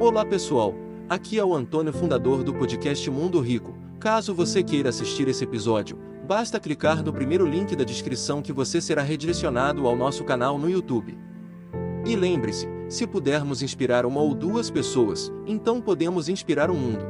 Olá pessoal, aqui é o Antônio, fundador do podcast Mundo Rico. Caso você queira assistir esse episódio, basta clicar no primeiro link da descrição que você será redirecionado ao nosso canal no YouTube. E lembre-se, se pudermos inspirar uma ou duas pessoas, então podemos inspirar o mundo.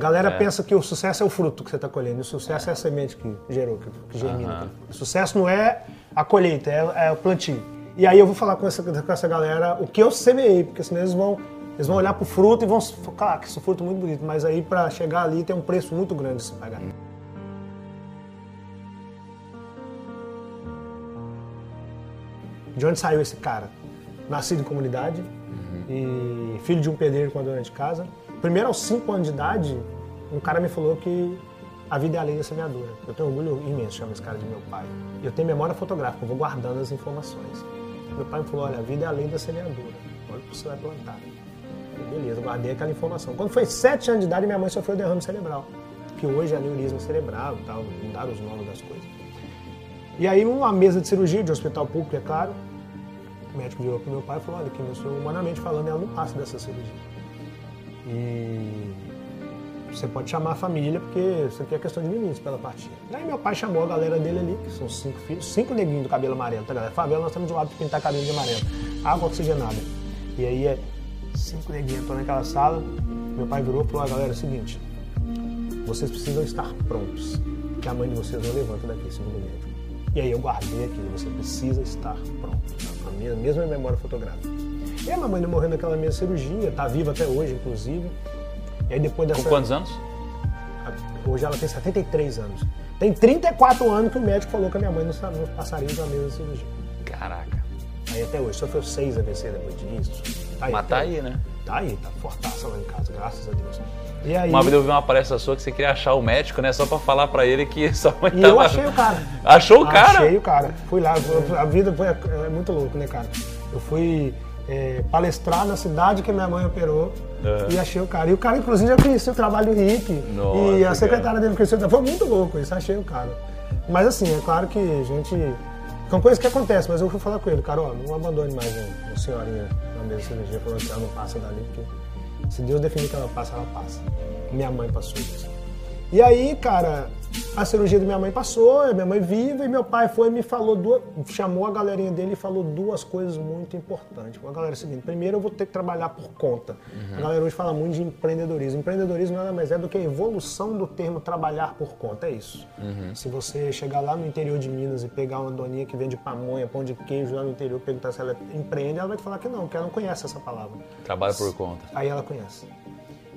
A galera é. pensa que o sucesso é o fruto que você está colhendo, o sucesso é a semente que gerou, que, que germina. Uhum. O sucesso não é a colheita, é, é o plantio. E aí eu vou falar com essa, com essa galera o que eu semeei, porque senão eles vão eles vão olhar pro fruto e vão focar ah, que esse fruto é muito bonito, mas aí para chegar ali tem um preço muito grande de se pagar. De onde saiu esse cara? Nascido em comunidade uhum. e filho de um pedreiro com a dona de casa. Primeiro, aos 5 anos de idade, um cara me falou que a vida é a lei da semeadura. Eu tenho orgulho imenso, chama esse cara de meu pai. Eu tenho memória fotográfica, eu vou guardando as informações. Meu pai me falou, olha, a vida é a lei da semeadura. Olha o que você vai plantar. Beleza, guardei aquela informação. Quando foi 7 anos de idade, minha mãe sofreu derrame cerebral, que hoje é aneurisma cerebral e tal, mudaram os nomes das coisas. E aí, uma mesa de cirurgia de hospital público, é claro, o médico virou para meu pai e falou: olha, que meu senhor, humanamente falando, ela não passa dessa cirurgia. E você pode chamar a família, porque isso aqui é questão de minutos pela partida. Aí meu pai chamou a galera dele ali, que são cinco filhos, cinco neguinhos do cabelo amarelo, tá galera? Favela, nós temos o hábito de pintar cabelo de amarelo. Água oxigenada. E aí é cinco neguinhos estão naquela sala. Meu pai virou e falou: ah, galera, é o seguinte, vocês precisam estar prontos, que a mãe de vocês não levanta daqui, segundo o médico. E aí eu guardei aquilo, você precisa estar pronto, a minha mesma memória fotográfica. E a mamãe morreu naquela minha cirurgia, tá viva até hoje, inclusive. E aí depois dessa. Com quantos anos? Hoje ela tem 73 anos. Tem 34 anos que o médico falou que a minha mãe não passaria pela mesma cirurgia. Caraca. Aí até hoje, sofreu seis AVC depois disso. Tá aí, Mas tá aí, né? Tá aí, tá fortaça lá em casa, graças a Deus. E aí... Uma vez eu vi uma palestra sua que você queria achar o médico, né? Só pra falar pra ele que sua mãe E tava... eu achei o cara. Achou o cara? Achei o cara. Fui lá, a vida foi é muito louco, né, cara? Eu fui é, palestrar na cidade que minha mãe operou uhum. e achei o cara. E o cara, inclusive, já conhecia o trabalho do Rick. Nossa, e a secretária cara. dele conheceu. Foi muito louco isso, achei o cara. Mas assim, é claro que a gente são coisas que acontecem, mas eu fui falar com ele, cara, ó, não abandone mais uma senhorinha na mesa de cirurgia falando que ela não passa dali, porque se Deus definir que ela passa, ela passa. Minha mãe passou isso. E aí, cara, a cirurgia da minha mãe passou, minha mãe viva, e meu pai foi e me falou, duas, chamou a galerinha dele e falou duas coisas muito importantes. A galera é o seguinte, primeiro eu vou ter que trabalhar por conta. Uhum. A galera hoje fala muito de empreendedorismo. Empreendedorismo nada mais é do que a evolução do termo trabalhar por conta, é isso. Uhum. Se você chegar lá no interior de Minas e pegar uma doninha que vende pamonha, pão de queijo lá no interior, perguntar se ela empreende, ela vai te falar que não, porque ela não conhece essa palavra. Trabalha por conta. Aí ela conhece.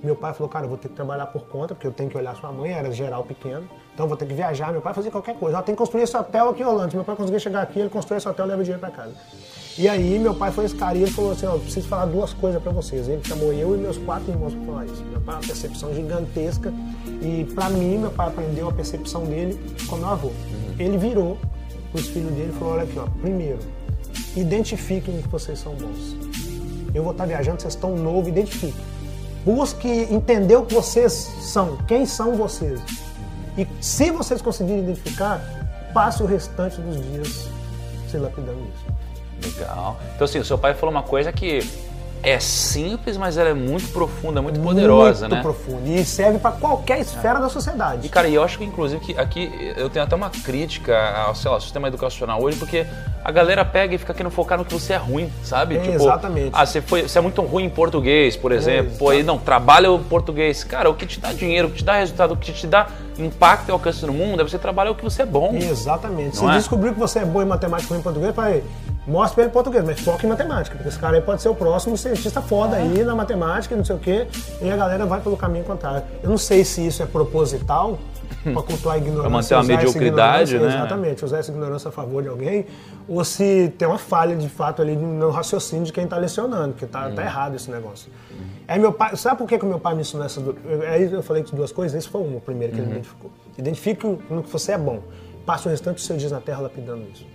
Meu pai falou, cara, eu vou ter que trabalhar por conta, porque eu tenho que olhar sua mãe, era geral pequeno. Então vou ter que viajar, meu pai fazer qualquer coisa. Ela tem que construir esse hotel aqui em Holanda. Se meu pai conseguir chegar aqui, ele constrói esse hotel e leva dinheiro para casa. E aí meu pai foi esse cara e ele falou assim, ó, eu preciso falar duas coisas para vocês. Ele chamou eu e meus quatro irmãos para falar isso. Meu pai uma percepção gigantesca e para mim, meu pai aprendeu a percepção dele com meu avô. Uhum. Ele virou os filhos dele e falou, olha aqui, ó, primeiro, identifiquem que vocês são bons. Eu vou estar viajando, vocês estão novos, identifiquem Busque entender o que vocês são, quem são vocês. E se vocês conseguirem identificar, passe o restante dos dias se lapidando isso. Legal. Então, assim, o seu pai falou uma coisa que é simples, mas ela é muito profunda, muito poderosa, muito né? Muito profunda. E serve para qualquer esfera é. da sociedade. E, cara, eu acho que, inclusive, que aqui eu tenho até uma crítica ao, lá, sistema educacional hoje, porque a galera pega e fica querendo focar no que você é ruim, sabe? É, tipo, exatamente. Ah, você, foi, você é muito ruim em português, por é, exemplo. É, Pô, aí não, trabalha o português. Cara, o que te dá dinheiro, o que te dá resultado, o que te dá impacto e alcance no mundo é você trabalhar o que você é bom. Exatamente. Você é? descobriu que você é bom em matemática ou em português, pai mostre pra ele português, mas foca em matemática, porque esse cara aí pode ser o próximo cientista foda é. aí na matemática, não sei o quê, e a galera vai pelo caminho contrário. Eu não sei se isso é proposital, para cultuar a ignorância. Para manter uma mediocridade, né? Exatamente, usar essa ignorância a favor de alguém, ou se tem uma falha de fato ali no raciocínio de quem está lecionando, que está tá hum. tá errado esse negócio. Hum. Aí meu pai, sabe por que, que meu pai me ensinou essas duas? Aí eu falei duas coisas, esse foi uma, o primeiro que uhum. ele identificou. Identifique no que você é bom. Passe o restante do seu dias na terra lapidando isso.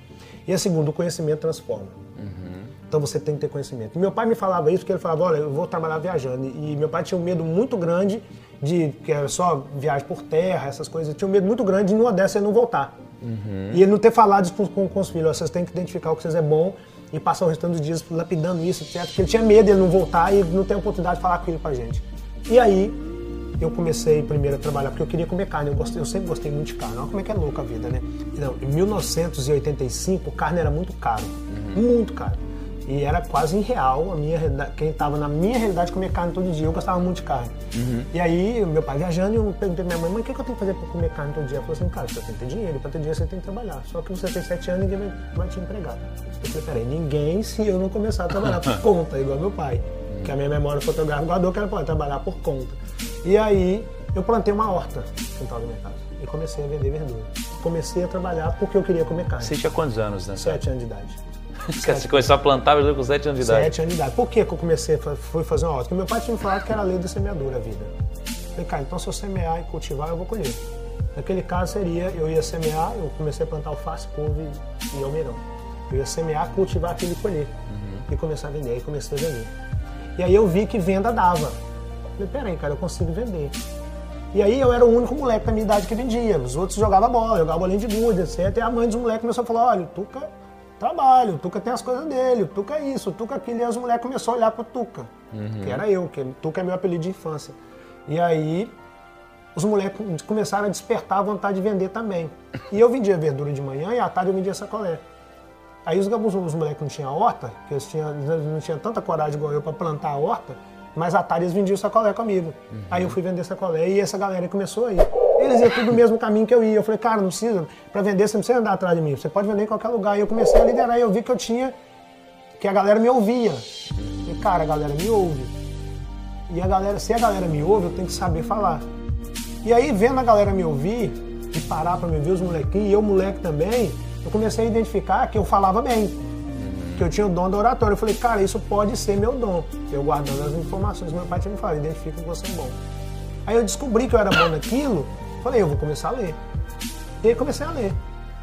E a segunda, o conhecimento transforma. Uhum. Então você tem que ter conhecimento. Meu pai me falava isso porque ele falava, olha, eu vou trabalhar viajando. E meu pai tinha um medo muito grande de que era só viagem por terra, essas coisas. Ele tinha um medo muito grande de numa dessa ele não voltar. Uhum. E ele não ter falado isso com, com, os filhos, vocês têm que identificar o que vocês é bom e passar o restante dos dias lapidando isso, etc. Porque ele tinha medo de ele não voltar e não ter oportunidade de falar com ele pra gente. E aí, eu comecei primeiro a trabalhar porque eu queria comer carne. Eu, gostei, eu sempre gostei muito de carne. Olha como é que é louca a vida, né? Então, em 1985, carne era muito caro. Uhum. Muito caro. E era quase irreal a minha quem estava na minha realidade comer carne todo dia. Eu gostava muito de carne. Uhum. E aí, meu pai viajando, eu perguntei pra minha mãe, mãe, o que, que eu tenho que fazer para comer carne todo dia? Ela falou assim, cara, você tem que ter dinheiro, para ter dinheiro você tem que trabalhar. Só que você tem sete anos e ninguém vai te empregar. Eu falei, peraí, ninguém se eu não começar a trabalhar por conta, igual meu pai. Que a minha memória fotográfica guardou que ela pode trabalhar por conta. E aí, eu plantei uma horta no quintal da minha casa e comecei a vender verdura. Comecei a trabalhar porque eu queria comer carne. Você tinha quantos anos, né? Sete anos de idade. Você começou a plantar verdura com 7 anos de idade? 7 anos de idade. Por que, que eu comecei, fui fazer uma horta? Porque meu pai tinha me falado que era a lei da semeadura a vida. falei, cara, então se eu semear e cultivar, eu vou colher. Naquele caso seria, eu ia semear, eu comecei a plantar alface, couve e almeirão. Eu ia semear, cultivar aquilo e colher. Uhum. E começar a vender, aí comecei a vender. E aí eu vi que venda dava. Falei, peraí, cara, eu consigo vender. E aí eu era o único moleque da minha idade que vendia. Os outros jogavam bola, jogavam bolinha de gude, etc. Até a mãe dos moleques começou a falar, olha, Tuca trabalho, o Tuca tem as coisas dele, o Tuca é isso, o Tuca é aquilo. E as mulheres começaram a olhar pro Tuca, uhum. que era eu, que Tuca é meu apelido de infância. E aí os moleques começaram a despertar a vontade de vender também. E eu vendia verdura de manhã e à tarde eu vendia sacolé. Aí os, os, os moleques não tinham horta, que eles, tinham, eles não tinham tanta coragem igual eu para plantar a horta, mas à tarde eles vendiam sacolé comigo. Uhum. Aí eu fui vender sacolé e essa galera começou a ir. Eles iam tudo o mesmo caminho que eu ia. Eu falei, cara, não precisa, para vender você não precisa andar atrás de mim, você pode vender em qualquer lugar. E eu comecei a liderar e eu vi que eu tinha, que a galera me ouvia. E cara, a galera me ouve. E a galera, se a galera me ouve, eu tenho que saber falar. E aí, vendo a galera me ouvir, e parar para me ver os molequinhos, e eu moleque também, eu comecei a identificar que eu falava bem que eu tinha o dom da oratória. Eu falei, cara, isso pode ser meu dom. Eu guardando as informações, meu pai tinha me falado, identifica que você é bom. Aí eu descobri que eu era bom naquilo, falei, eu vou começar a ler. E aí comecei a ler.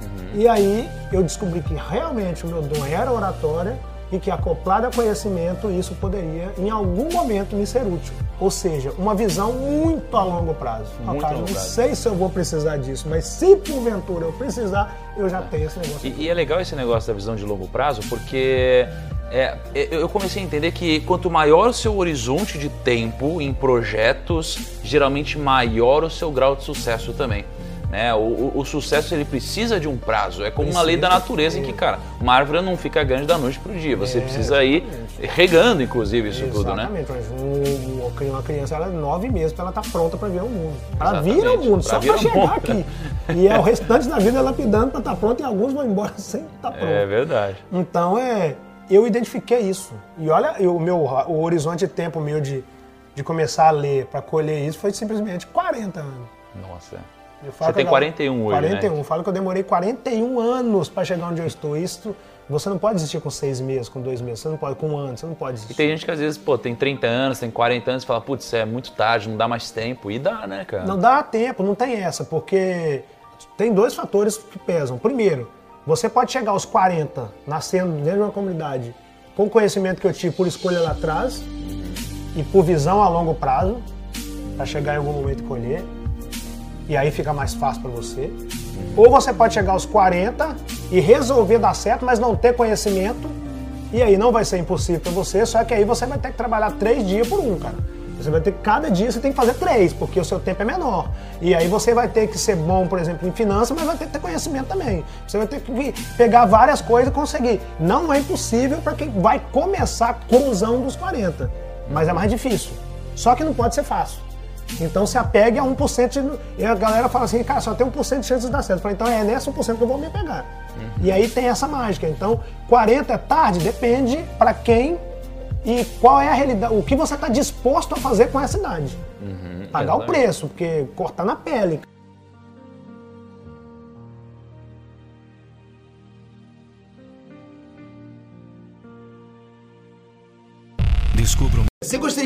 Uhum. E aí eu descobri que realmente o meu dom era oratória e que acoplado a conhecimento isso poderia em algum momento me ser útil. Ou seja, uma visão muito a longo prazo. Muito cara, não sei se eu vou precisar disso, mas se porventura eu precisar, eu já tenho esse negócio. E, e é legal esse negócio da visão de longo prazo, porque é, eu comecei a entender que quanto maior o seu horizonte de tempo em projetos, geralmente maior o seu grau de sucesso também. Né? O, o, o, sucesso ele precisa de um prazo. É como precisa uma lei da natureza em que, cara, uma árvore não fica grande da noite para o dia. Você é, precisa ir regando, inclusive, isso exatamente. tudo, né? Exatamente. Uma criança, ela é nove meses para ela estar tá pronta para ver o mundo. Para vir ao mundo, pra só para chegar mundo. aqui. E é o restante da vida lapidando para estar tá pronta e alguns vão embora sem estar tá pronto. É verdade. Então, é, eu identifiquei isso. E olha, o meu o horizonte de tempo meu de, de começar a ler para colher isso foi simplesmente 40 anos. Nossa. Você tem 41 hoje, 41. Né? Falo que eu demorei 41 anos para chegar onde eu estou. Isso, você não pode desistir com seis meses, com dois meses, você não pode, com um ano, você não pode desistir. E tem gente que às vezes, pô, tem 30 anos, tem 40 anos e fala, putz, é muito tarde, não dá mais tempo. E dá, né, cara? Não dá tempo, não tem essa, porque tem dois fatores que pesam. Primeiro, você pode chegar aos 40, nascendo dentro de uma comunidade, com o conhecimento que eu tive por escolha lá atrás e por visão a longo prazo, para chegar em algum momento e colher e aí fica mais fácil para você. Ou você pode chegar aos 40 e resolver dar certo, mas não ter conhecimento, e aí não vai ser impossível para você, só que aí você vai ter que trabalhar três dias por um, cara. Você vai ter cada dia você tem que fazer três, porque o seu tempo é menor. E aí você vai ter que ser bom, por exemplo, em finanças, mas vai ter que ter conhecimento também. Você vai ter que pegar várias coisas e conseguir. Não é impossível para quem vai começar com os dos 40, mas é mais difícil. Só que não pode ser fácil. Então se apegue a 1%. E a galera fala assim, cara, só tem 1% de chance de dar certo. Eu falei, então é nessa 1% que eu vou me pegar. Uhum. E aí tem essa mágica. Então, 40 é tarde? Depende para quem e qual é a realidade, o que você está disposto a fazer com essa idade. Uhum, Pagar exatamente. o preço, porque cortar na pele.